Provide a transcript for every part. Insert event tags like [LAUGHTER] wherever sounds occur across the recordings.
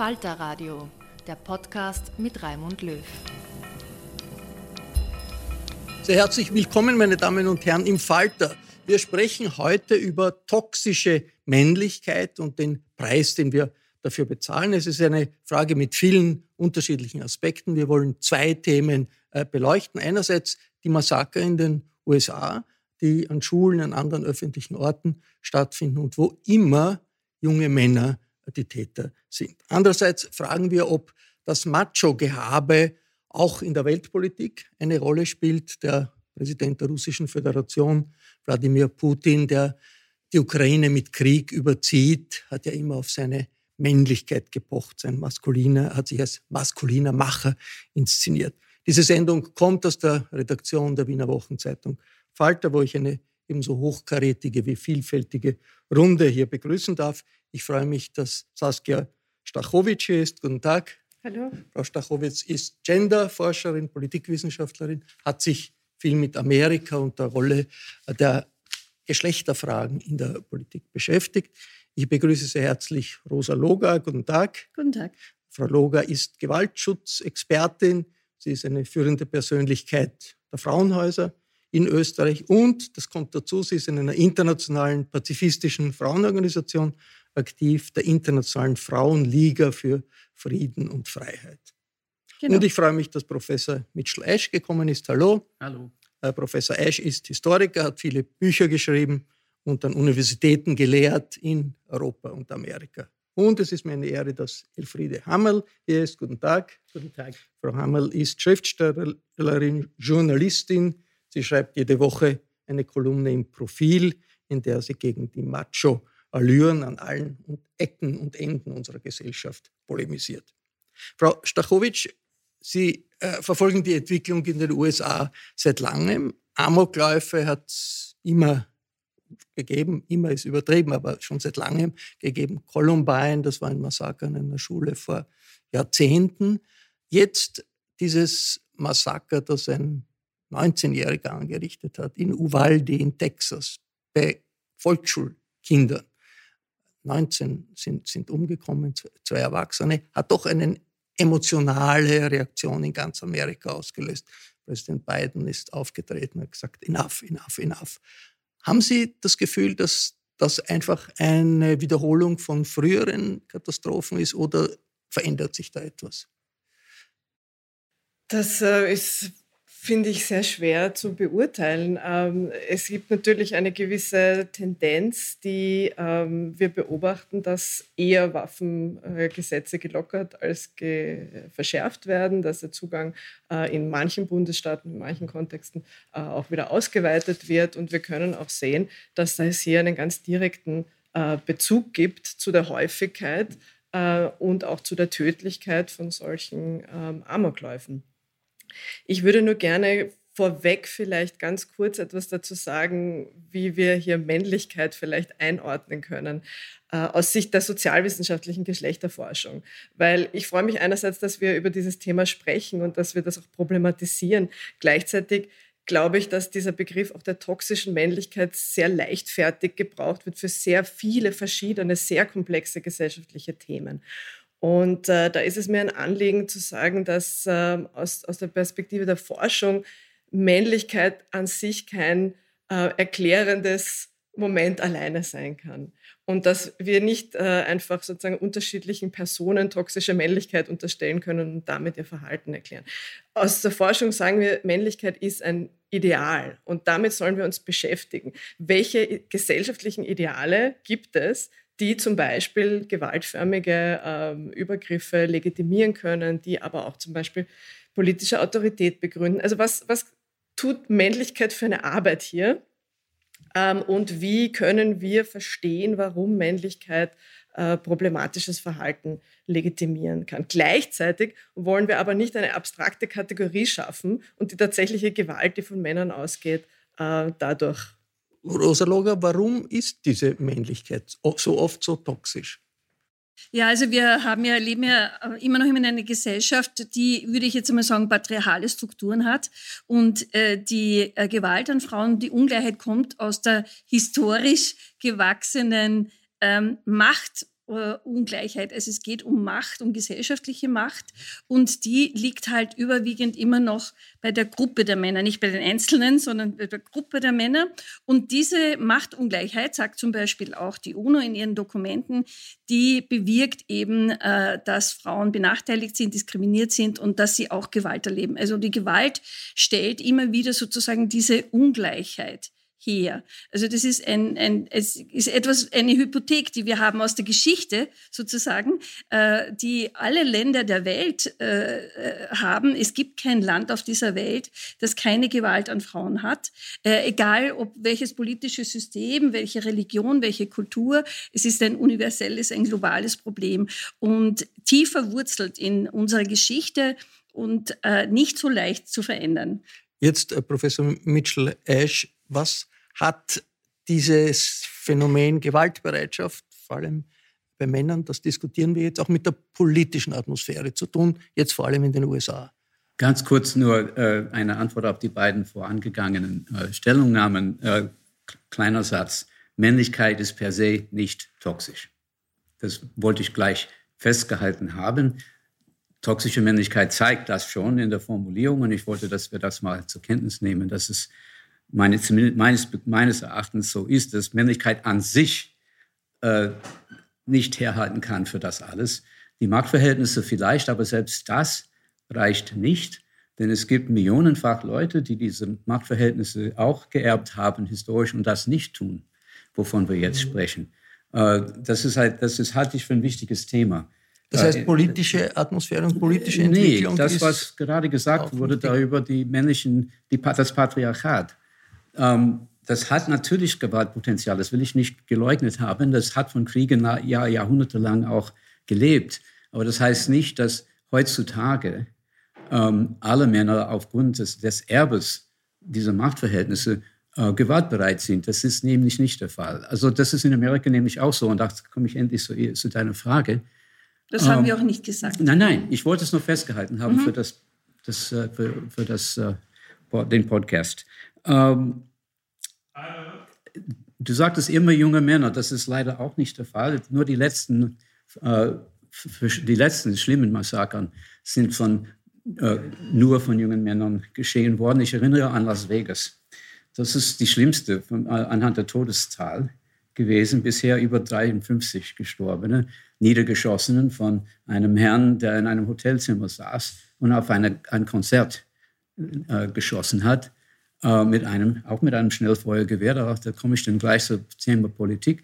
Falter Radio, der Podcast mit Raimund Löw. Sehr herzlich willkommen, meine Damen und Herren, im Falter. Wir sprechen heute über toxische Männlichkeit und den Preis, den wir dafür bezahlen. Es ist eine Frage mit vielen unterschiedlichen Aspekten. Wir wollen zwei Themen äh, beleuchten. Einerseits die Massaker in den USA, die an Schulen, an anderen öffentlichen Orten stattfinden und wo immer junge Männer die Täter sind. Andererseits fragen wir, ob das Macho-Gehabe auch in der Weltpolitik eine Rolle spielt. Der Präsident der Russischen Föderation, Wladimir Putin, der die Ukraine mit Krieg überzieht, hat ja immer auf seine Männlichkeit gepocht. Sein maskuliner, hat sich als maskuliner Macher inszeniert. Diese Sendung kommt aus der Redaktion der Wiener Wochenzeitung Falter, wo ich eine ebenso hochkarätige wie vielfältige Runde hier begrüßen darf. Ich freue mich, dass Saskia Stachowitsch hier ist. Guten Tag. Hallo. Frau Stachowitz ist Genderforscherin, Politikwissenschaftlerin, hat sich viel mit Amerika und der Rolle der Geschlechterfragen in der Politik beschäftigt. Ich begrüße sehr herzlich Rosa Loga. Guten Tag. Guten Tag. Frau Loga ist Gewaltschutzexpertin. Sie ist eine führende Persönlichkeit der Frauenhäuser in Österreich und, das kommt dazu, sie ist in einer internationalen pazifistischen Frauenorganisation aktiv, der Internationalen Frauenliga für Frieden und Freiheit. Genau. Und ich freue mich, dass Professor Mitchell Ash gekommen ist. Hallo. Hallo. Äh, Professor Ash ist Historiker, hat viele Bücher geschrieben und an Universitäten gelehrt in Europa und Amerika. Und es ist mir eine Ehre, dass Elfriede Hammel hier ist. Guten Tag. Guten Tag. Frau Hammel ist Schriftstellerin, Journalistin. Sie schreibt jede Woche eine Kolumne im Profil, in der sie gegen die Macho Allüren an allen Ecken und Enden unserer Gesellschaft polemisiert. Frau Stachowitsch, Sie äh, verfolgen die Entwicklung in den USA seit langem. Amokläufe hat es immer gegeben, immer ist übertrieben, aber schon seit langem gegeben. Columbine, das war ein Massaker in einer Schule vor Jahrzehnten. Jetzt dieses Massaker, das ein 19-Jähriger angerichtet hat in Uvalde in Texas bei Volksschulkindern. 19 sind, sind umgekommen, zwei Erwachsene, hat doch eine emotionale Reaktion in ganz Amerika ausgelöst. Präsident Biden ist aufgetreten und hat gesagt, enough, enough, enough. Haben Sie das Gefühl, dass das einfach eine Wiederholung von früheren Katastrophen ist oder verändert sich da etwas? Das äh, ist finde ich sehr schwer zu beurteilen. Ähm, es gibt natürlich eine gewisse Tendenz, die ähm, wir beobachten, dass eher Waffengesetze gelockert als ge verschärft werden, dass der Zugang äh, in manchen Bundesstaaten, in manchen Kontexten äh, auch wieder ausgeweitet wird. Und wir können auch sehen, dass es hier einen ganz direkten äh, Bezug gibt zu der Häufigkeit und auch zu der Tödlichkeit von solchen ähm, Amokläufen. Ich würde nur gerne vorweg vielleicht ganz kurz etwas dazu sagen, wie wir hier Männlichkeit vielleicht einordnen können äh, aus Sicht der sozialwissenschaftlichen Geschlechterforschung. Weil ich freue mich einerseits, dass wir über dieses Thema sprechen und dass wir das auch problematisieren. Gleichzeitig glaube ich, dass dieser Begriff auch der toxischen Männlichkeit sehr leichtfertig gebraucht wird für sehr viele verschiedene, sehr komplexe gesellschaftliche Themen. Und äh, da ist es mir ein Anliegen zu sagen, dass äh, aus, aus der Perspektive der Forschung Männlichkeit an sich kein äh, erklärendes Moment alleine sein kann. Und dass wir nicht äh, einfach sozusagen unterschiedlichen Personen toxische Männlichkeit unterstellen können und damit ihr Verhalten erklären. Aus der Forschung sagen wir, Männlichkeit ist ein Ideal und damit sollen wir uns beschäftigen. Welche gesellschaftlichen Ideale gibt es, die zum Beispiel gewaltförmige ähm, Übergriffe legitimieren können, die aber auch zum Beispiel politische Autorität begründen. Also was, was tut Männlichkeit für eine Arbeit hier? Ähm, und wie können wir verstehen, warum Männlichkeit äh, problematisches Verhalten legitimieren kann. Gleichzeitig wollen wir aber nicht eine abstrakte Kategorie schaffen und die tatsächliche Gewalt, die von Männern ausgeht, äh, dadurch Rosa Loger, warum ist diese Männlichkeit so oft so toxisch? Ja, also wir haben ja, leben ja äh, immer noch in einer Gesellschaft, die, würde ich jetzt einmal sagen, patriarchale Strukturen hat. Und äh, die äh, Gewalt an Frauen, die Ungleichheit kommt aus der historisch gewachsenen ähm, Macht äh, Ungleichheit. Also es geht um Macht, um gesellschaftliche Macht und die liegt halt überwiegend immer noch bei der Gruppe der Männer, nicht bei den Einzelnen, sondern bei der Gruppe der Männer. Und diese Machtungleichheit, sagt zum Beispiel auch die UNO in ihren Dokumenten, die bewirkt eben, äh, dass Frauen benachteiligt sind, diskriminiert sind und dass sie auch Gewalt erleben. Also die Gewalt stellt immer wieder sozusagen diese Ungleichheit her. Also das ist ein, ein es ist etwas eine Hypothek, die wir haben aus der Geschichte sozusagen, äh, die alle Länder der Welt äh, äh, haben. Es gibt kein Land auf dieser Welt, das keine Gewalt an Frauen hat, äh, egal ob welches politische System, welche Religion, welche Kultur. Es ist ein universelles, ein globales Problem und tief verwurzelt in unserer Geschichte und äh, nicht so leicht zu verändern. Jetzt, äh, Professor Mitchell Ash, was hat dieses Phänomen Gewaltbereitschaft, vor allem bei Männern, das diskutieren wir jetzt, auch mit der politischen Atmosphäre zu tun, jetzt vor allem in den USA. Ganz kurz nur äh, eine Antwort auf die beiden vorangegangenen äh, Stellungnahmen. Äh, kleiner Satz. Männlichkeit ist per se nicht toxisch. Das wollte ich gleich festgehalten haben. Toxische Männlichkeit zeigt das schon in der Formulierung und ich wollte, dass wir das mal zur Kenntnis nehmen, dass es meine, meines, meines Erachtens so ist, dass Männlichkeit an sich äh, nicht herhalten kann für das alles. Die Machtverhältnisse vielleicht, aber selbst das reicht nicht, denn es gibt millionenfach Leute, die diese Machtverhältnisse auch geerbt haben, historisch, und das nicht tun, wovon wir jetzt mhm. sprechen. Äh, das ist halt, das ist, halte ich für ein wichtiges Thema. Das heißt, politische Atmosphäre und politische Entwicklung. Nee, das, was gerade gesagt wurde darüber, die männlichen, die, das Patriarchat. Ähm, das hat natürlich Gewaltpotenzial, das will ich nicht geleugnet haben. Das hat von Kriegen Jahr, jahrhundertelang auch gelebt. Aber das heißt nicht, dass heutzutage ähm, alle Männer aufgrund des, des Erbes dieser Machtverhältnisse äh, gewaltbereit sind. Das ist nämlich nicht der Fall. Also das ist in Amerika nämlich auch so. Und da komme ich endlich zu, zu deiner Frage. Das haben ähm, wir auch nicht gesagt. Nein, nein, ich wollte es nur festgehalten haben mhm. für, das, das, äh, für, für das, äh, den Podcast. Ähm, du sagtest immer junge Männer, das ist leider auch nicht der Fall. Nur die letzten, äh, die letzten schlimmen Massakern sind von, äh, nur von jungen Männern geschehen worden. Ich erinnere an Las Vegas. Das ist die schlimmste von, äh, anhand der Todeszahl gewesen. Bisher über 53 Gestorbene, Niedergeschossenen von einem Herrn, der in einem Hotelzimmer saß und auf eine, ein Konzert äh, geschossen hat, äh, mit einem, auch mit einem Schnellfeuergewehr. Da, da komme ich dann gleich zum Thema Politik.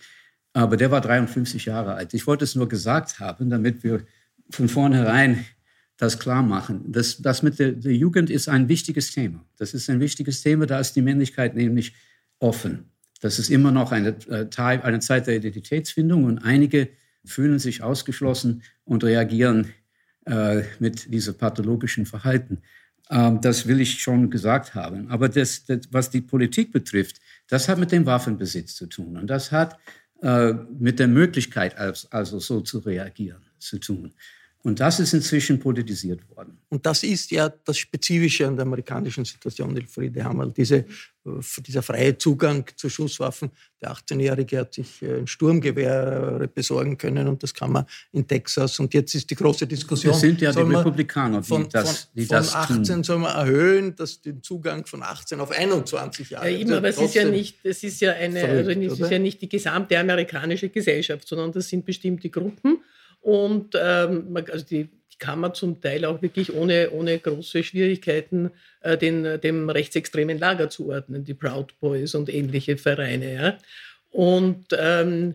Aber der war 53 Jahre alt. Ich wollte es nur gesagt haben, damit wir von vornherein das klar machen. Das, das mit der, der Jugend ist ein wichtiges Thema. Das ist ein wichtiges Thema, da ist die Männlichkeit nämlich offen. Das ist immer noch eine, äh, eine Zeit der Identitätsfindung und einige fühlen sich ausgeschlossen und reagieren äh, mit diesem pathologischen Verhalten. Ähm, das will ich schon gesagt haben. Aber das, das, was die Politik betrifft, das hat mit dem Waffenbesitz zu tun. Und das hat äh, mit der Möglichkeit, also so zu reagieren, zu tun. Und das ist inzwischen politisiert worden. Und das ist ja das Spezifische an der amerikanischen Situation, Elfriede Hammerl, diese, äh, dieser freie Zugang zu Schusswaffen. Der 18-Jährige hat sich äh, ein Sturmgewehr besorgen können und das kann man in Texas. Und jetzt ist die große Diskussion. Das sind ja die Republikaner, die von, das, die von, von 18 tun. soll man erhöhen, dass den Zugang von 18 auf 21 Jahre. Ja, immer, aber es ist ja nicht, es ist ja eine, verrückt, also es ist ja nicht die gesamte amerikanische Gesellschaft, sondern das sind bestimmte Gruppen. Und ähm, also die, kann man zum Teil auch wirklich ohne, ohne große Schwierigkeiten äh, den, dem rechtsextremen Lager zuordnen, die Proud Boys und ähnliche Vereine. Ja. Und ähm,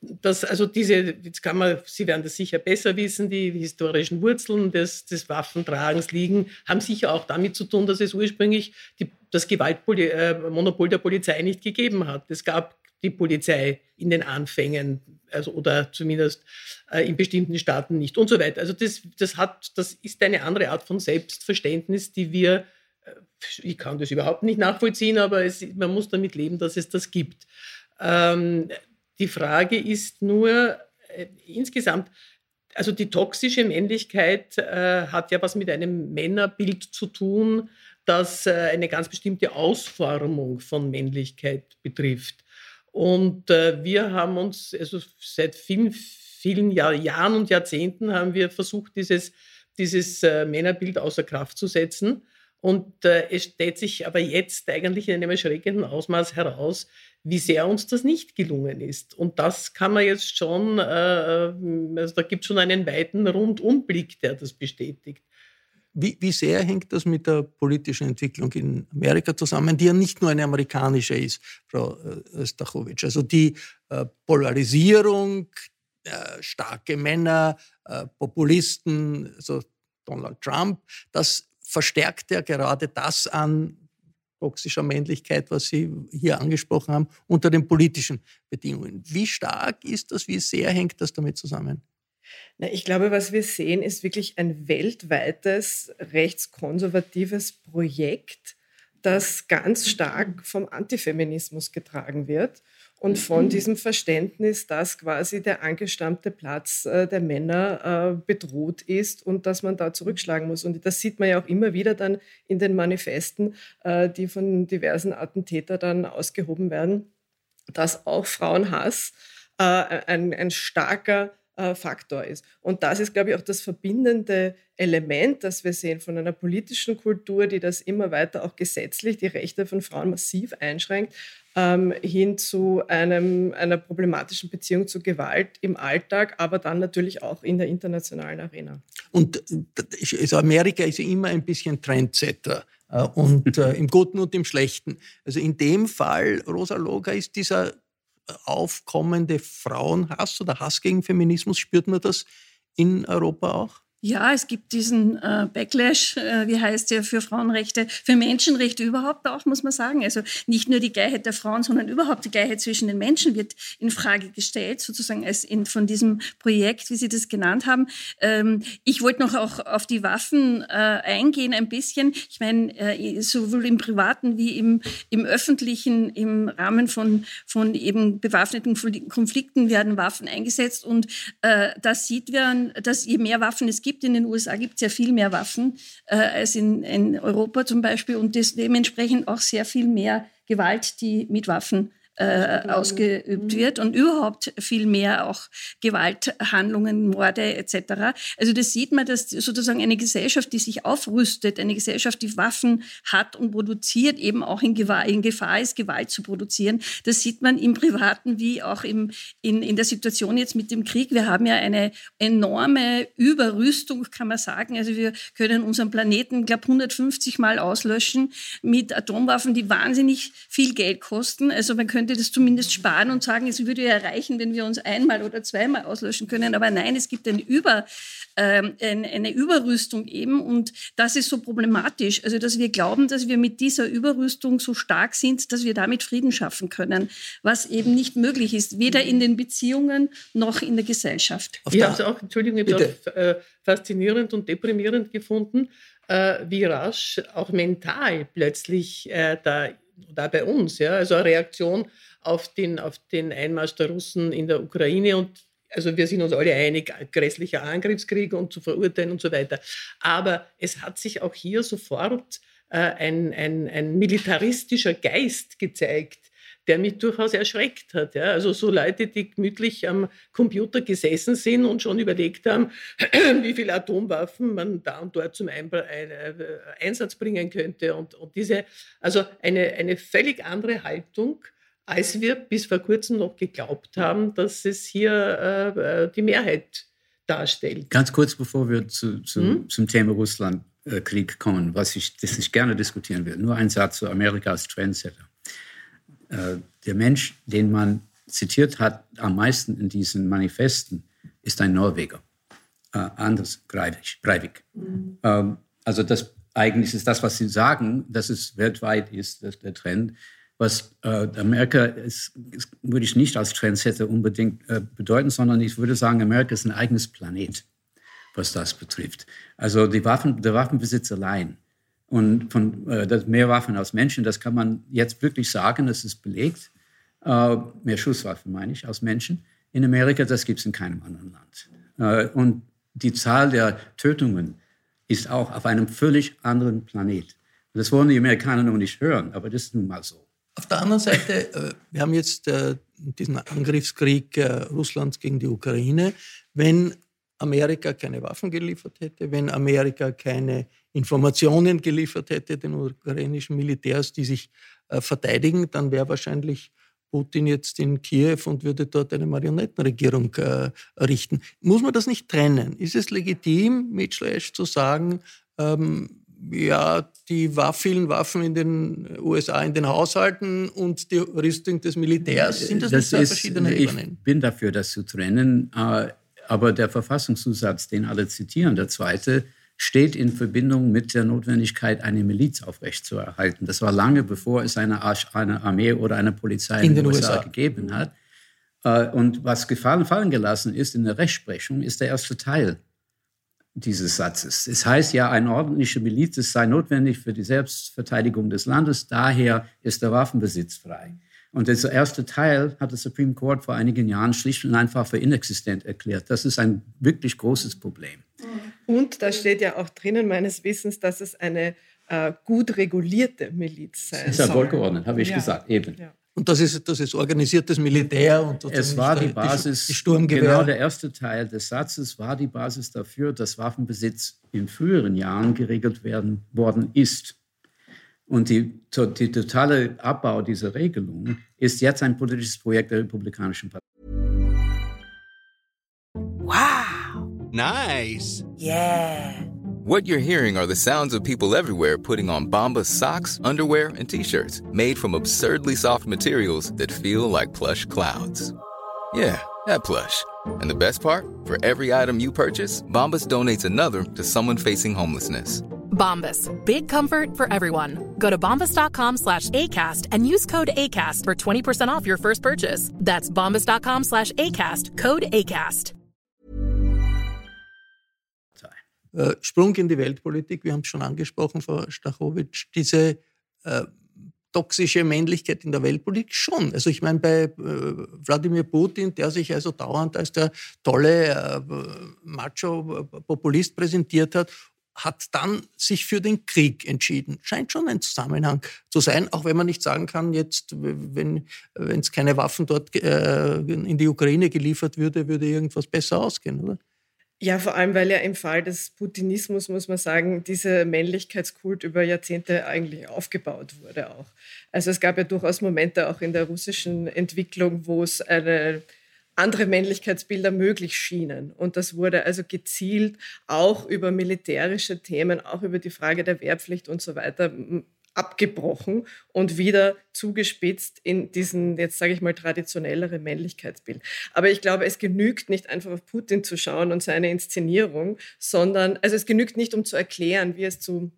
das, also diese, jetzt kann man, Sie werden das sicher besser wissen, die historischen Wurzeln des, des Waffentragens liegen, haben sicher auch damit zu tun, dass es ursprünglich die, das Gewaltmonopol äh, der Polizei nicht gegeben hat. Es gab die Polizei in den Anfängen, also oder zumindest äh, in bestimmten Staaten nicht und so weiter. Also das, das, hat, das ist eine andere Art von Selbstverständnis, die wir, äh, ich kann das überhaupt nicht nachvollziehen, aber es, man muss damit leben, dass es das gibt. Ähm, die Frage ist nur äh, insgesamt, also die toxische Männlichkeit äh, hat ja was mit einem Männerbild zu tun, das äh, eine ganz bestimmte Ausformung von Männlichkeit betrifft. Und äh, wir haben uns also seit vielen, vielen Jahr, Jahren und Jahrzehnten haben wir versucht, dieses, dieses äh, Männerbild außer Kraft zu setzen. Und äh, es stellt sich aber jetzt eigentlich in einem erschreckenden Ausmaß heraus, wie sehr uns das nicht gelungen ist. Und das kann man jetzt schon, äh, äh also da gibt es schon einen weiten Rundumblick, der das bestätigt. Wie, wie, sehr hängt das mit der politischen Entwicklung in Amerika zusammen, die ja nicht nur eine amerikanische ist, Frau äh, Stachowitsch? Also die äh, Polarisierung, äh, starke Männer, Populisten, also Donald Trump, das verstärkt ja gerade das an toxischer Männlichkeit, was Sie hier angesprochen haben, unter den politischen Bedingungen. Wie stark ist das? Wie sehr hängt das damit zusammen? Na, ich glaube, was wir sehen, ist wirklich ein weltweites rechtskonservatives Projekt, das ganz stark vom Antifeminismus getragen wird und von mhm. diesem Verständnis, dass quasi der angestammte Platz äh, der Männer äh, bedroht ist und dass man da zurückschlagen muss. Und das sieht man ja auch immer wieder dann in den Manifesten, äh, die von diversen Attentätern dann ausgehoben werden, dass auch Frauenhass ein, ein starker äh, Faktor ist. Und das ist, glaube ich, auch das verbindende Element, das wir sehen von einer politischen Kultur, die das immer weiter auch gesetzlich die Rechte von Frauen massiv einschränkt, ähm, hin zu einem, einer problematischen Beziehung zu Gewalt im Alltag, aber dann natürlich auch in der internationalen Arena. Und also Amerika ist immer ein bisschen Trendsetter. Äh, und äh, im Guten und im Schlechten. Also in dem Fall, Rosa Loga, ist dieser aufkommende Frauenhass oder Hass gegen Feminismus, spürt man das in Europa auch? Ja, es gibt diesen äh, Backlash, äh, wie heißt der, für Frauenrechte, für Menschenrechte überhaupt auch, muss man sagen. Also nicht nur die Gleichheit der Frauen, sondern überhaupt die Gleichheit zwischen den Menschen wird in Frage gestellt, sozusagen als in, von diesem Projekt, wie Sie das genannt haben. Ähm, ich wollte noch auch auf die Waffen äh, eingehen ein bisschen. Ich meine, äh, sowohl im privaten wie im, im öffentlichen, im Rahmen von, von eben bewaffneten Konflikten werden Waffen eingesetzt und äh, das sieht man, dass je mehr Waffen es gibt. In den USA gibt es ja viel mehr Waffen äh, als in, in, Europa zum Beispiel und das dementsprechend auch sehr viel mehr Gewalt, die mit Waffen äh, ausgeübt mhm. wird und überhaupt viel mehr auch Gewalthandlungen, Morde etc. Also das sieht man, dass sozusagen eine Gesellschaft, die sich aufrüstet, eine Gesellschaft, die Waffen hat und produziert, eben auch in Gefahr, in Gefahr ist, Gewalt zu produzieren. Das sieht man im Privaten wie auch im, in, in der Situation jetzt mit dem Krieg. Wir haben ja eine enorme Überrüstung, kann man sagen. Also wir können unseren Planeten, glaube 150 Mal auslöschen mit Atomwaffen, die wahnsinnig viel Geld kosten. Also man könnte das zumindest sparen und sagen, es würde ja reichen, wenn wir uns einmal oder zweimal auslöschen können. Aber nein, es gibt eine, Über, ähm, eine Überrüstung eben und das ist so problematisch. Also dass wir glauben, dass wir mit dieser Überrüstung so stark sind, dass wir damit Frieden schaffen können, was eben nicht möglich ist, weder in den Beziehungen noch in der Gesellschaft. ich habe es auch, Entschuldigung, ich habe auch äh, faszinierend und deprimierend gefunden, äh, wie rasch auch mental plötzlich äh, da, da bei uns, ja, also eine Reaktion auf den, auf den Einmarsch der Russen in der Ukraine und also wir sind uns alle einig, grässlicher Angriffskrieg und zu verurteilen und so weiter. Aber es hat sich auch hier sofort äh, ein, ein, ein militaristischer Geist gezeigt, der mich durchaus erschreckt hat. Ja. Also so Leute, die gemütlich am Computer gesessen sind und schon überlegt haben, [CLEARS THROAT] wie viele Atomwaffen man da und dort zum äh, Einsatz bringen könnte. Und, und diese, also eine, eine völlig andere Haltung, als wir bis vor kurzem noch geglaubt haben, dass es hier äh, äh die Mehrheit darstellt. Ganz kurz bevor wir zu, zu, hm? zum Thema Russlandkrieg kommen, was ich, das ich gerne diskutieren will, nur ein Satz zu Amerika als Trendsetter. Äh, der Mensch, den man zitiert hat am meisten in diesen Manifesten, ist ein Norweger. Äh, Anders Breivik. Mhm. Ähm, also das eigentlich ist das, was Sie sagen, dass es weltweit ist, dass der Trend. Was äh, Amerika ist, ist, würde ich nicht als Trendsetter unbedingt äh, bedeuten, sondern ich würde sagen, Amerika ist ein eigenes Planet, was das betrifft. Also die Waffen, der Waffenbesitz allein und von äh, mehr Waffen aus Menschen, das kann man jetzt wirklich sagen, das ist belegt. Äh, mehr Schusswaffen meine ich aus Menschen. In Amerika, das gibt es in keinem anderen Land. Äh, und die Zahl der Tötungen ist auch auf einem völlig anderen Planet. Das wollen die Amerikaner noch nicht hören, aber das ist nun mal so. Auf der anderen Seite, äh, wir haben jetzt äh, diesen Angriffskrieg äh, Russlands gegen die Ukraine. Wenn Amerika keine Waffen geliefert hätte, wenn Amerika keine Informationen geliefert hätte den ukrainischen Militärs, die sich äh, verteidigen, dann wäre wahrscheinlich Putin jetzt in Kiew und würde dort eine Marionettenregierung äh, errichten. Muss man das nicht trennen? Ist es legitim, mit Schlesch zu sagen, ähm, ja, die vielen Waffen in den USA in den Haushalten und die Rüstung des Militärs, sind das, das nicht zwei ist, verschiedene Ebenen? Ich bin dafür, das zu trennen. Äh, aber der Verfassungszusatz, den alle zitieren, der zweite, steht in Verbindung mit der Notwendigkeit, eine Miliz aufrechtzuerhalten. Das war lange bevor es eine, Armee oder eine Polizei in, in den USA, USA, gegeben hat. Äh, und was gefallen fallen gelassen ist in der Rechtsprechung, ist der erste Teil dieses Satzes. Es heißt ja, eine ordentliche Miliz sei notwendig für die Selbstverteidigung des Landes, daher ist der Waffenbesitz frei. Und dieser erste Teil hat der Supreme Court vor einigen Jahren schlicht und einfach für inexistent erklärt. Das ist ein wirklich großes Problem. Und da steht ja auch drinnen meines Wissens, dass es eine äh, gut regulierte Miliz sein soll. Ist ja wohlgeordnet, habe ich ja. gesagt, eben. Ja. Und das ist, das ist organisiertes Militär und es war die Basis, die Sturmgewehr. Genau der erste Teil des Satzes war die Basis dafür, dass Waffenbesitz in früheren Jahren geregelt werden worden ist. Und die, die totale Abbau dieser Regelung ist jetzt ein politisches Projekt der Republikanischen Partei. Wow. Nice. Yeah. What you're hearing are the sounds of people everywhere putting on Bombas socks, underwear, and t-shirts made from absurdly soft materials that feel like plush clouds. Yeah, that plush. And the best part? For every item you purchase, Bombas donates another to someone facing homelessness. Bombas. Big comfort for everyone. Go to bombas.com slash ACAST and use code ACAST for 20% off your first purchase. That's bombas.com slash ACAST. Code ACAST. Äh, Sprung in die Weltpolitik, wir haben es schon angesprochen, Frau Stachowitsch, diese äh, toxische Männlichkeit in der Weltpolitik schon. Also ich meine, bei äh, Wladimir Putin, der sich also dauernd als der tolle äh, Macho-Populist präsentiert hat hat dann sich für den Krieg entschieden. Scheint schon ein Zusammenhang zu sein, auch wenn man nicht sagen kann, jetzt, wenn es keine Waffen dort äh, in die Ukraine geliefert würde, würde irgendwas besser ausgehen, oder? Ja, vor allem, weil ja im Fall des Putinismus, muss man sagen, dieser Männlichkeitskult über Jahrzehnte eigentlich aufgebaut wurde auch. Also es gab ja durchaus Momente auch in der russischen Entwicklung, wo es eine andere Männlichkeitsbilder möglich schienen. Und das wurde also gezielt auch über militärische Themen, auch über die Frage der Wehrpflicht und so weiter abgebrochen und wieder zugespitzt in diesen, jetzt sage ich mal, traditionellere Männlichkeitsbild. Aber ich glaube, es genügt nicht einfach auf Putin zu schauen und seine Inszenierung, sondern, also es genügt nicht, um zu erklären, wie es zu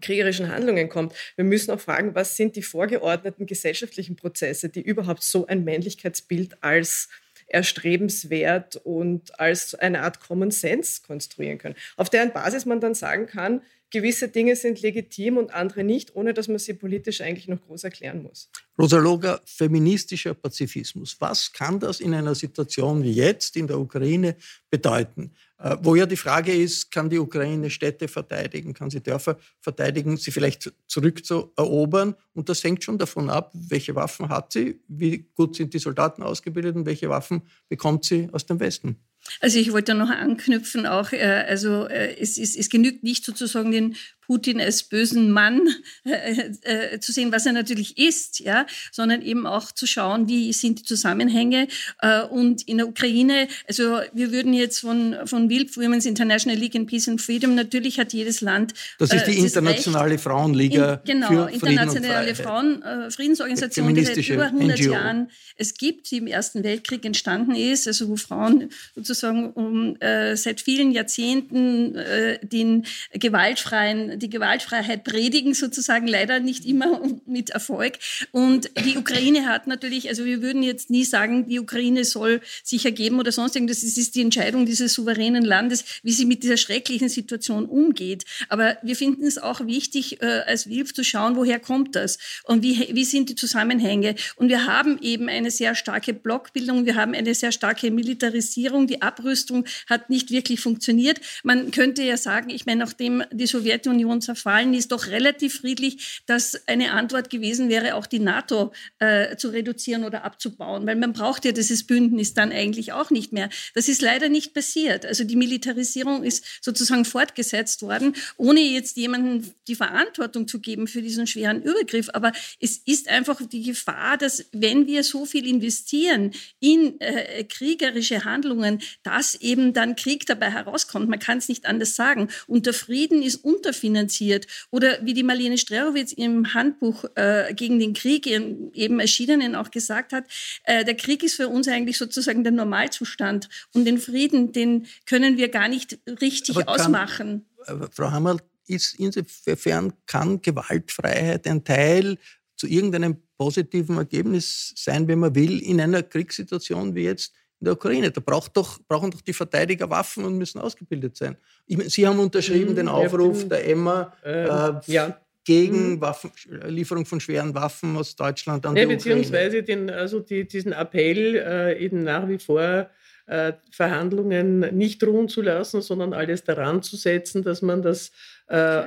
kriegerischen Handlungen kommt. Wir müssen auch fragen, was sind die vorgeordneten gesellschaftlichen Prozesse, die überhaupt so ein Männlichkeitsbild als erstrebenswert und als eine Art Common Sense konstruieren können, auf deren Basis man dann sagen kann, gewisse Dinge sind legitim und andere nicht, ohne dass man sie politisch eigentlich noch groß erklären muss. Rosa Loga, feministischer Pazifismus. Was kann das in einer Situation wie jetzt in der Ukraine bedeuten? Äh, wo ja die Frage ist, kann die Ukraine Städte verteidigen, kann sie Dörfer verteidigen, sie vielleicht zurückzuerobern? Und das hängt schon davon ab, welche Waffen hat sie, wie gut sind die Soldaten ausgebildet und welche Waffen bekommt sie aus dem Westen. Also ich wollte noch anknüpfen auch, äh, also äh, es, es, es genügt nicht sozusagen den Putin als bösen Mann [LAUGHS] äh, äh, zu sehen, was er natürlich ist, ja, sondern eben auch zu schauen, wie sind die Zusammenhänge. Äh, und in der Ukraine, also wir würden jetzt von, von WILP, Women's International League in Peace and Freedom, natürlich hat jedes Land. Das ist die internationale Recht, Frauenliga. In, genau, für internationale Frauen, äh, Friedensorganisation, die seit über 100 NGO. Jahren es gibt, die im Ersten Weltkrieg entstanden ist, also wo Frauen sozusagen um, äh, seit vielen Jahrzehnten äh, den gewaltfreien die Gewaltfreiheit predigen, sozusagen leider nicht immer mit Erfolg. Und die Ukraine hat natürlich, also wir würden jetzt nie sagen, die Ukraine soll sich ergeben oder sonst irgendwas. Das ist die Entscheidung dieses souveränen Landes, wie sie mit dieser schrecklichen Situation umgeht. Aber wir finden es auch wichtig, äh, als WILF zu schauen, woher kommt das und wie, wie sind die Zusammenhänge. Und wir haben eben eine sehr starke Blockbildung, wir haben eine sehr starke Militarisierung, die Abrüstung hat nicht wirklich funktioniert. Man könnte ja sagen, ich meine, nachdem die Sowjetunion Sowjetunion zerfallen ist, doch relativ friedlich, dass eine Antwort gewesen wäre, auch die NATO äh, zu reduzieren oder abzubauen, weil man braucht ja dieses Bündnis dann eigentlich auch nicht mehr. Das ist leider nicht passiert. Also die Militarisierung ist sozusagen fortgesetzt worden, ohne jetzt jemandem die Verantwortung zu geben für diesen schweren Übergriff. Aber es ist einfach die Gefahr, dass wenn wir so viel investieren in äh, kriegerische Handlungen, dass eben dann Krieg dabei herauskommt. Man kann es nicht anders sagen. Und der Frieden ist unterfinanziert finanziert. Oder wie die Marlene Strerowitz im Handbuch äh, gegen den Krieg, eben erschienenen, auch gesagt hat, äh, der Krieg ist für uns eigentlich sozusagen der Normalzustand. Und den Frieden, den können wir gar nicht richtig kann, ausmachen. Frau Hammerl, ist insofern kann Gewaltfreiheit ein Teil zu irgendeinem positiven Ergebnis sein, wenn man will, in einer Kriegssituation wie jetzt in der Ukraine. Da braucht doch, brauchen doch die Verteidiger Waffen und müssen ausgebildet sein. Ich, Sie haben unterschrieben mhm, den Aufruf ja, der Emma äh, äh, ja. gegen mhm. Waffen, Lieferung von schweren Waffen aus Deutschland an ja, die beziehungsweise den, also die, diesen Appell äh, eben nach wie vor äh, Verhandlungen nicht ruhen zu lassen, sondern alles daran zu setzen, dass man das äh,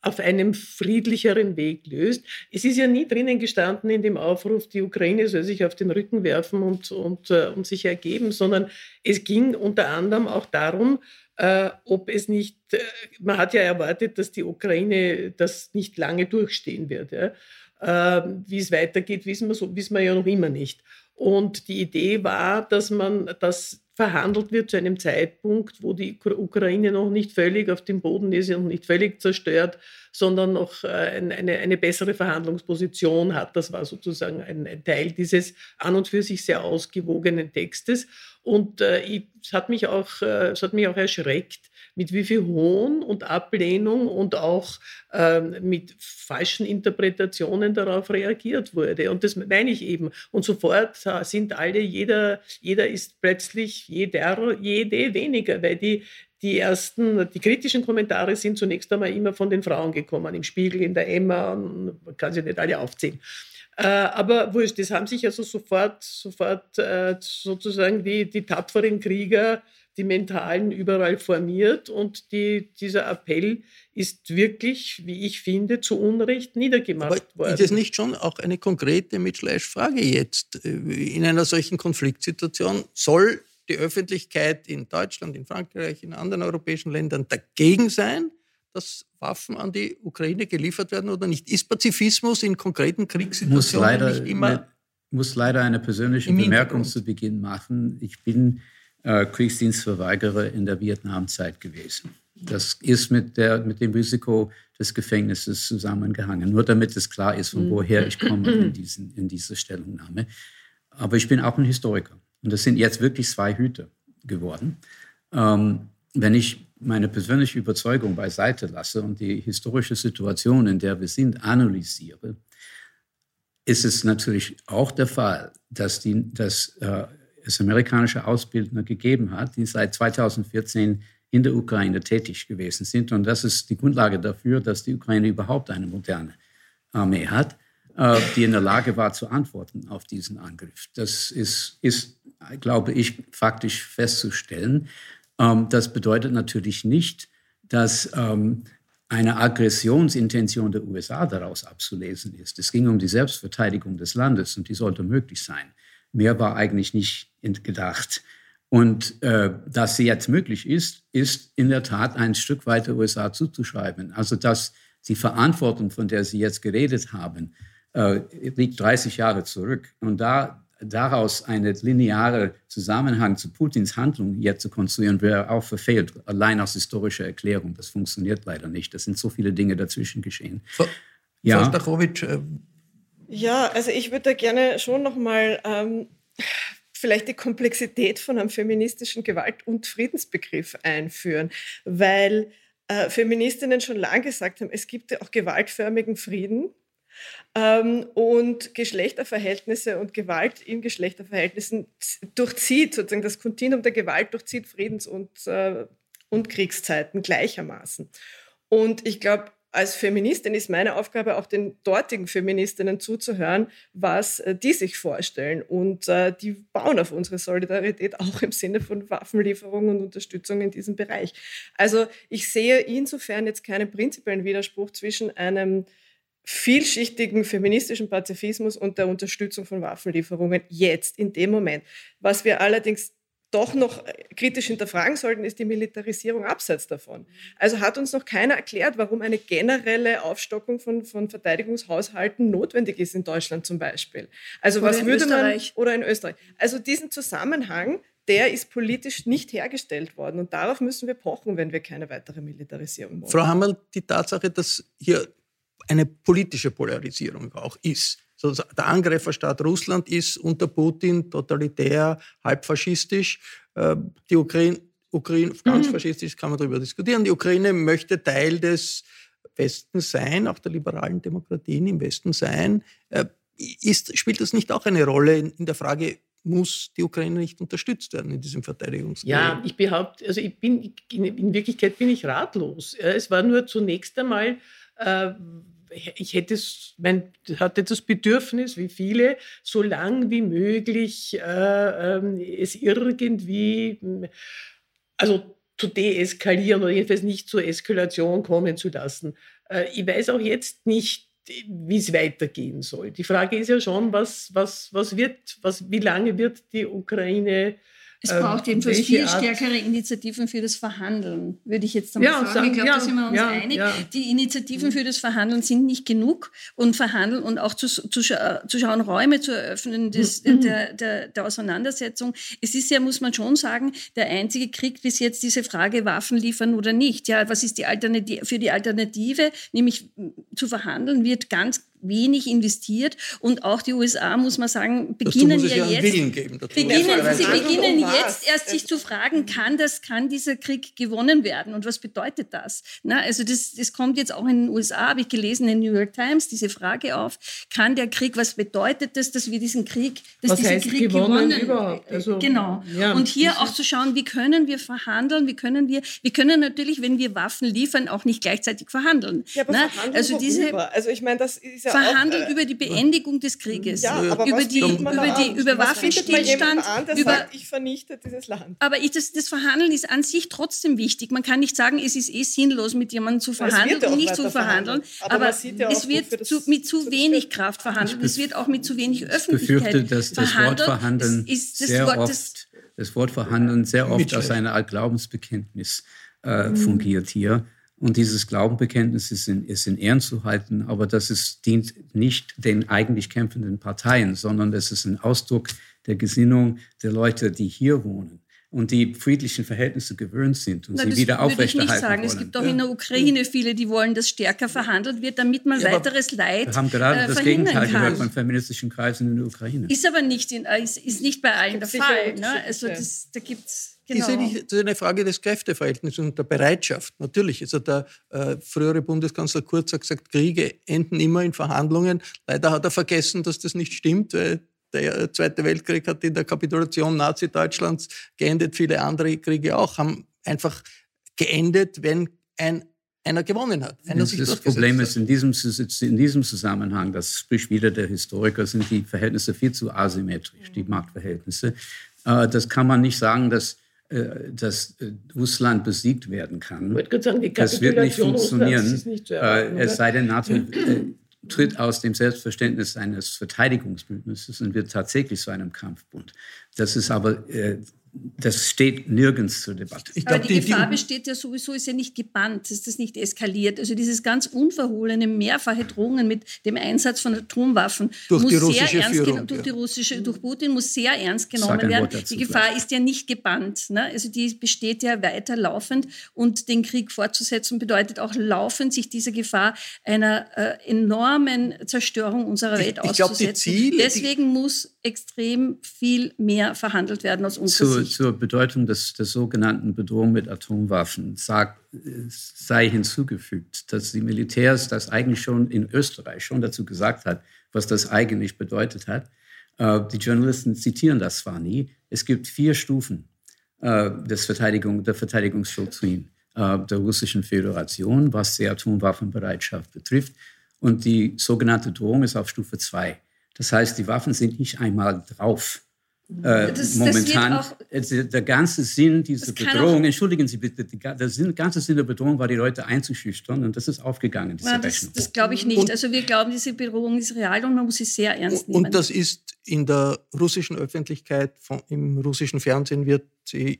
auf einem friedlicheren Weg löst. Es ist ja nie drinnen gestanden in dem Aufruf, die Ukraine soll sich auf den Rücken werfen und, und, äh, und sich ergeben, sondern es ging unter anderem auch darum, äh, ob es nicht, äh, man hat ja erwartet, dass die Ukraine das nicht lange durchstehen wird. Ja. Äh, wie es weitergeht, wissen wir, so, wissen wir ja noch immer nicht. Und die Idee war, dass man das verhandelt wird zu einem Zeitpunkt, wo die Ukraine noch nicht völlig auf dem Boden ist und nicht völlig zerstört, sondern noch äh, eine, eine bessere Verhandlungsposition hat. Das war sozusagen ein, Teil dieses an und für sich sehr ausgewogenen Textes. Und äh, es, hat mich auch, äh, es hat mich auch erschreckt, mit wie viel Hohn und Ablehnung und auch ähm, mit falschen Interpretationen darauf reagiert wurde. Und das meine ich eben. Und sofort sind alle, jeder, jeder ist plötzlich jeder, jede weniger, weil die, die ersten, die kritischen Kommentare sind zunächst einmal immer von den Frauen gekommen, im Spiegel, in der Emma, man kann sie nicht alle aufzählen. Äh, aber wurscht, das haben sich also sofort, sofort äh, sozusagen die, die tapferen Krieger die Mentalen überall formiert und die, dieser Appell ist wirklich, wie ich finde, zu Unrecht niedergemacht Aber worden. Ist es nicht schon auch eine konkrete Mitschleisch-Frage jetzt? Äh, in einer solchen Konfliktsituation soll die Öffentlichkeit in Deutschland, in Frankreich, in anderen europäischen Ländern dagegen sein, dass Waffen an die Ukraine geliefert werden oder nicht? Ist Pazifismus in konkreten Kriegssituationen muss leider nicht immer... Eine, muss leider eine persönliche Bemerkung zu Beginn machen. Ich bin äh, Kriegsdienstverweigerer in der Vietnamzeit gewesen. Das ist mit, der, mit dem Risiko des Gefängnisses zusammengehangen. Nur damit es klar ist, von mhm. woher ich komme [CLEARS THROAT] in, diesen, in diese Stellungnahme. Aber ich bin auch ein Historiker. Und das sind jetzt wirklich zwei Hüte geworden. Ähm, wenn ich meine persönliche Überzeugung beiseite lasse und die historische Situation, in der wir sind, analysiere, ist es natürlich auch der Fall, dass, die, dass äh, es amerikanische Ausbildner gegeben hat, die seit 2014 in der Ukraine tätig gewesen sind. Und das ist die Grundlage dafür, dass die Ukraine überhaupt eine moderne Armee hat, äh, die in der Lage war zu antworten auf diesen Angriff. Das ist, ist glaube ich, faktisch festzustellen. Ähm, das bedeutet natürlich nicht, dass ähm, eine Aggressionsintention der USA daraus abzulesen ist. Es ging um die Selbstverteidigung des Landes und die sollte möglich sein. Mehr war eigentlich nicht gedacht. Und äh, dass sie jetzt möglich ist, ist in der Tat ein Stück weit der USA zuzuschreiben. Also dass die Verantwortung, von der Sie jetzt geredet haben, äh, liegt 30 Jahre zurück. Und da daraus einen linearen Zusammenhang zu Putins Handlung jetzt zu konstruieren, wäre auch verfehlt, allein aus historischer Erklärung. Das funktioniert leider nicht. Das sind so viele Dinge dazwischen geschehen. Frau, ja. Stachowitsch, ja, also ich würde da gerne schon nochmal ähm, vielleicht die Komplexität von einem feministischen Gewalt- und Friedensbegriff einführen, weil äh, Feministinnen schon lange gesagt haben, es gibt auch gewaltförmigen Frieden ähm, und Geschlechterverhältnisse und Gewalt in Geschlechterverhältnissen durchzieht, sozusagen das Kontinuum der Gewalt durchzieht Friedens- und, äh, und Kriegszeiten gleichermaßen. Und ich glaube, als Feministin ist meine Aufgabe, auch den dortigen Feministinnen zuzuhören, was äh, die sich vorstellen. Und äh, die bauen auf unsere Solidarität auch im Sinne von Waffenlieferungen und Unterstützung in diesem Bereich. Also ich sehe insofern jetzt keinen prinzipiellen Widerspruch zwischen einem vielschichtigen feministischen Pazifismus und der Unterstützung von Waffenlieferungen jetzt, in dem Moment. Was wir allerdings doch noch kritisch hinterfragen sollten, ist die Militarisierung abseits davon. Also hat uns noch keiner erklärt, warum eine generelle Aufstockung von, von Verteidigungshaushalten notwendig ist in Deutschland zum Beispiel. Also oder was würde Österreich. man oder in Österreich. Also diesen Zusammenhang, der ist politisch nicht hergestellt worden und darauf müssen wir pochen, wenn wir keine weitere Militarisierung wollen. Frau Hammerl, die Tatsache, dass hier eine politische Polarisierung auch ist. Der Angreiferstaat Russland ist unter Putin totalitär, halbfaschistisch. Äh, die Ukraine, Ukraine ganz mhm. faschistisch kann man darüber diskutieren. Die Ukraine möchte Teil des Westens sein, auch der liberalen Demokratien im Westen sein. Äh, ist, spielt das nicht auch eine Rolle in, der Frage, muss die Ukraine nicht unterstützt werden in diesem Verteidigungskrieg? Ja, ich behaupte, also ich bin, in Wirklichkeit bin ich ratlos. Es war nur zunächst einmal äh, ich hätte es, mein, hatte das Bedürfnis, wie viele, so lang wie möglich äh, äh, es irgendwie, also zu deeskalieren oder jedenfalls nicht zur Eskalation kommen zu lassen. Äh, ich weiß auch jetzt nicht, wie es weitergehen soll. Die Frage ist ja schon, was, was, was wird, was, wie lange wird die Ukraine es ähm, braucht jedenfalls viel Art? stärkere Initiativen für das Verhandeln, würde ich jetzt einmal ja, sagen. Ich glaube, ja, da sind wir uns ja, einig. Ja. Die Initiativen für das Verhandeln sind nicht genug und verhandeln und auch zu, zu, zu schauen, Räume zu eröffnen des, mhm. der, der, der Auseinandersetzung. Es ist ja, muss man schon sagen, der einzige Krieg bis jetzt diese Frage, Waffen liefern oder nicht. Ja, was ist die Alternative, für die Alternative, nämlich zu verhandeln, wird ganz wenig investiert und auch die USA, muss man sagen, beginnen ja, ja jetzt, beginnen, sie beginnen jetzt erst sich zu fragen, kann das, kann dieser Krieg gewonnen werden und was bedeutet das? Na, also das, das kommt jetzt auch in den USA, habe ich gelesen in den New York Times, diese Frage auf, kann der Krieg, was bedeutet das, dass wir diesen Krieg, dass was diesen Krieg gewonnen, gewonnen überhaupt? Also, genau. Ja, und hier auch zu schauen, wie können wir verhandeln, wie können wir, wir können natürlich, wenn wir Waffen liefern, auch nicht gleichzeitig verhandeln. Ja, aber Na, verhandeln also diese, also ich meine, das ist ja verhandeln auch, äh, über die Beendigung des Krieges, ja, aber über die, über die über Waffenstillstand, an, über sagt, ich vernichte dieses Land. Aber ich, das, das Verhandeln ist an sich trotzdem wichtig. Man kann nicht sagen, es ist eh sinnlos, mit jemandem zu verhandeln und nicht zu verhandeln. Aber, aber ja es wird zu, mit zu wenig Kraft verhandelt. Es wird auch mit zu wenig Öffentlichkeit ich befürchte, dass das Wort Verhandeln ist, das sehr Wort oft, das Wort Verhandeln sehr oft als eine Art Glaubensbekenntnis äh, mhm. fungiert hier. Und dieses Glaubenbekenntnis ist in, ist in Ehren zu halten, aber das ist, dient nicht den eigentlich kämpfenden Parteien, sondern das ist ein Ausdruck der Gesinnung der Leute, die hier wohnen und die friedlichen Verhältnisse gewöhnt sind und Na, sie wieder aufrechterhalten wollen. Das würde ich nicht sagen. Wollen. Es gibt auch in der Ukraine viele, die wollen, dass stärker verhandelt wird, damit man ja, weiteres Leid Wir haben gerade äh, das Gegenteil kann. gehört von feministischen Kreisen in der Ukraine. Ist aber nicht, in, äh, ist, ist nicht bei allen der Fall. Ne? Also das, da gibt's Genau. Ist, nicht, das ist eine Frage des Kräfteverhältnisses und der Bereitschaft. Natürlich. Also der äh, frühere Bundeskanzler Kurz hat gesagt, Kriege enden immer in Verhandlungen. Leider hat er vergessen, dass das nicht stimmt, weil der Zweite Weltkrieg hat in der Kapitulation Nazi-Deutschlands geendet. Viele andere Kriege auch haben einfach geendet, wenn ein einer gewonnen hat. Einer das, das Problem ist in diesem, in diesem Zusammenhang, das spricht wieder der Historiker, sind die Verhältnisse viel zu asymmetrisch, die Machtverhältnisse. Äh, das kann man nicht sagen, dass äh, dass äh, Russland besiegt werden kann. Sagen, das wird nicht funktionieren, nicht erwarten, es sei denn, NATO tritt aus dem Selbstverständnis eines Verteidigungsbündnisses und wird tatsächlich zu einem Kampfbund. Das ist aber äh, das steht nirgends zur Debatte. Ich glaub, Aber die, die Gefahr besteht ja sowieso, ist ja nicht gebannt, ist das nicht eskaliert. Also dieses ganz unverhohlene, mehrfache Drohungen mit dem Einsatz von Atomwaffen durch muss die russische sehr ernst Führung, durch, die russische, durch Putin muss sehr ernst genommen werden. Die Gefahr gleich. ist ja nicht gebannt. Ne? Also die besteht ja weiter laufend und den Krieg fortzusetzen bedeutet auch laufend, sich dieser Gefahr einer äh, enormen Zerstörung unserer Welt ich, ich auszusetzen. Glaub, Ziele, Deswegen muss extrem viel mehr verhandelt werden aus unserer Sicht. Zur Bedeutung des, der sogenannten Bedrohung mit Atomwaffen sagt, sei hinzugefügt, dass die Militärs das eigentlich schon in Österreich schon dazu gesagt hat, was das eigentlich bedeutet hat. Äh, die Journalisten zitieren das zwar nie. Es gibt vier Stufen äh, des Verteidigung, der Verteidigungsdoktrin äh, der Russischen Föderation, was die Atomwaffenbereitschaft betrifft. Und die sogenannte Drohung ist auf Stufe zwei. Das heißt, die Waffen sind nicht einmal drauf. Äh, das, momentan, das der ganze Sinn dieser Bedrohung, entschuldigen Sie bitte, der Sinn, ganze Sinn der Bedrohung war, die Leute einzuschüchtern und das ist aufgegangen, diese ja, Das, das glaube ich nicht. Und, also wir glauben, diese Bedrohung ist real und man muss sie sehr ernst nehmen. Und das ist in der russischen Öffentlichkeit, von, im russischen Fernsehen wird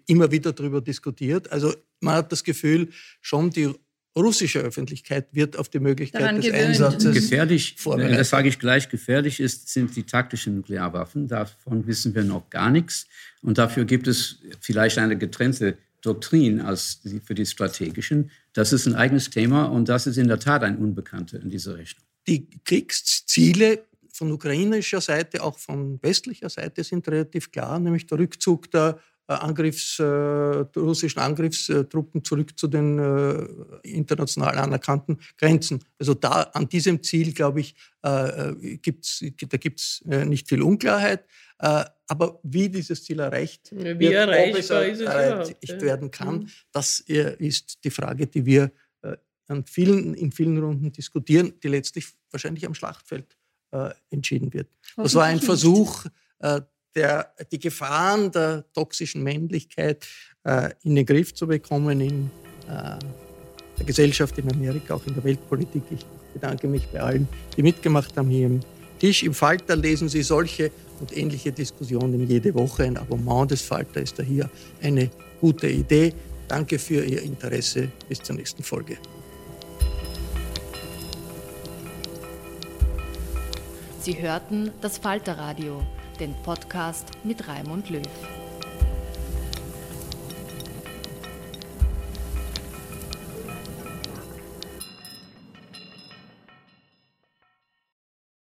immer wieder darüber diskutiert. Also man hat das Gefühl, schon die russische Öffentlichkeit wird auf die Möglichkeit Daran des gewöhnt. Einsatzes gefährlich, vorbereitet. Das sage ich gleich, gefährlich ist, sind die taktischen Nuklearwaffen. Davon wissen wir noch gar nichts. Und dafür gibt es vielleicht eine getrennte Doktrin als die, für die strategischen. Das ist ein eigenes Thema und das ist in der Tat ein Unbekannter in dieser Richtung. Die Kriegsziele von ukrainischer Seite, auch von westlicher Seite sind relativ klar, nämlich der Rückzug der äh, Angriffs, äh, russischen Angriffstruppen zurück zu den äh, international anerkannten Grenzen. Also da an diesem Ziel, glaube ich, äh, äh gibt's, da gibt es äh, nicht viel Unklarheit. aber wie dieses Ziel erreicht, wie wird, erreichbar es erreicht ja. werden kann, mhm. das ist die Frage, die wir an vielen, in vielen Runden diskutieren, die letztlich wahrscheinlich am Schlachtfeld entschieden wird. Das war ein Versuch, der, die Gefahren der toxischen Männlichkeit äh, in den Griff zu bekommen in äh, der Gesellschaft in Amerika, auch in der Weltpolitik. Ich bedanke mich bei allen, die mitgemacht haben hier im Tisch. Im Falter lesen Sie solche und ähnliche Diskussionen jede Woche. Ein Abonnement des Falter ist da hier eine gute Idee. Danke für Ihr Interesse. Bis zur nächsten Folge. Sie hörten das Falterradio den Podcast mit Raimund Löw.